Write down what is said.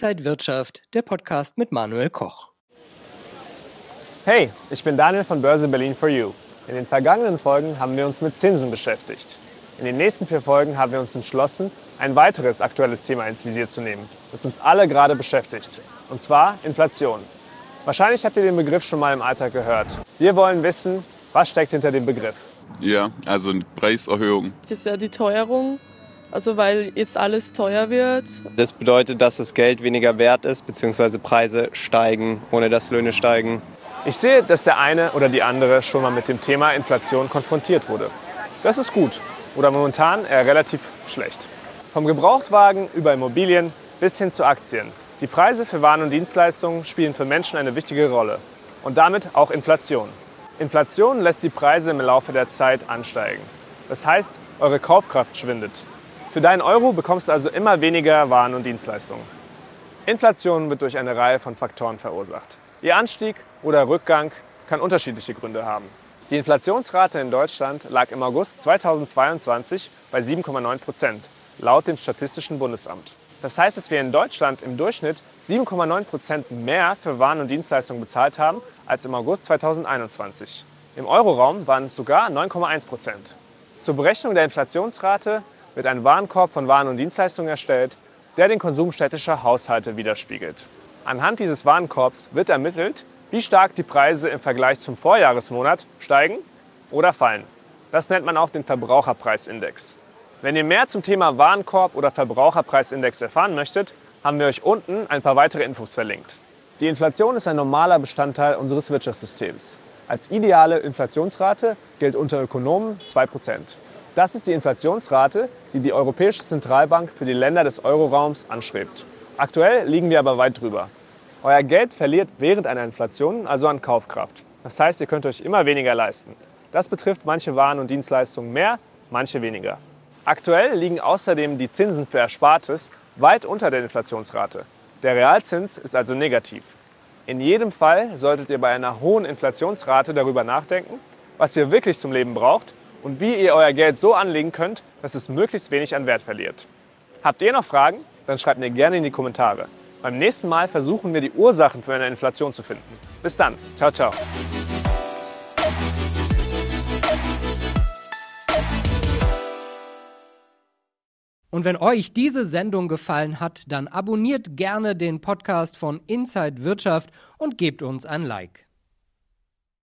Inside Wirtschaft, der Podcast mit Manuel Koch. Hey, ich bin Daniel von Börse Berlin for You. In den vergangenen Folgen haben wir uns mit Zinsen beschäftigt. In den nächsten vier Folgen haben wir uns entschlossen, ein weiteres aktuelles Thema ins Visier zu nehmen, das uns alle gerade beschäftigt. Und zwar Inflation. Wahrscheinlich habt ihr den Begriff schon mal im Alltag gehört. Wir wollen wissen, was steckt hinter dem Begriff. Ja, also eine Preiserhöhung. Das ist ja die Teuerung also weil jetzt alles teuer wird. Das bedeutet, dass das Geld weniger wert ist, beziehungsweise Preise steigen, ohne dass Löhne steigen. Ich sehe, dass der eine oder die andere schon mal mit dem Thema Inflation konfrontiert wurde. Das ist gut oder momentan eher relativ schlecht. Vom Gebrauchtwagen über Immobilien bis hin zu Aktien. Die Preise für Waren und Dienstleistungen spielen für Menschen eine wichtige Rolle und damit auch Inflation. Inflation lässt die Preise im Laufe der Zeit ansteigen. Das heißt, eure Kaufkraft schwindet für deinen Euro bekommst du also immer weniger Waren und Dienstleistungen. Inflation wird durch eine Reihe von Faktoren verursacht. Ihr Anstieg oder Rückgang kann unterschiedliche Gründe haben. Die Inflationsrate in Deutschland lag im August 2022 bei 7,9 Prozent, laut dem Statistischen Bundesamt. Das heißt, dass wir in Deutschland im Durchschnitt 7,9 Prozent mehr für Waren und Dienstleistungen bezahlt haben als im August 2021. Im Euroraum waren es sogar 9,1 Prozent. Zur Berechnung der Inflationsrate wird ein Warenkorb von Waren und Dienstleistungen erstellt, der den Konsum städtischer Haushalte widerspiegelt. Anhand dieses Warenkorbs wird ermittelt, wie stark die Preise im Vergleich zum Vorjahresmonat steigen oder fallen. Das nennt man auch den Verbraucherpreisindex. Wenn ihr mehr zum Thema Warenkorb oder Verbraucherpreisindex erfahren möchtet, haben wir euch unten ein paar weitere Infos verlinkt. Die Inflation ist ein normaler Bestandteil unseres Wirtschaftssystems. Als ideale Inflationsrate gilt unter Ökonomen 2%. Das ist die Inflationsrate, die die Europäische Zentralbank für die Länder des Euroraums anstrebt. Aktuell liegen wir aber weit drüber. Euer Geld verliert während einer Inflation also an Kaufkraft. Das heißt, ihr könnt euch immer weniger leisten. Das betrifft manche Waren und Dienstleistungen mehr, manche weniger. Aktuell liegen außerdem die Zinsen für Erspartes weit unter der Inflationsrate. Der Realzins ist also negativ. In jedem Fall solltet ihr bei einer hohen Inflationsrate darüber nachdenken, was ihr wirklich zum Leben braucht und wie ihr euer Geld so anlegen könnt, dass es möglichst wenig an Wert verliert. Habt ihr noch Fragen? Dann schreibt mir gerne in die Kommentare. Beim nächsten Mal versuchen wir die Ursachen für eine Inflation zu finden. Bis dann. Ciao, ciao. Und wenn euch diese Sendung gefallen hat, dann abonniert gerne den Podcast von Inside Wirtschaft und gebt uns ein Like.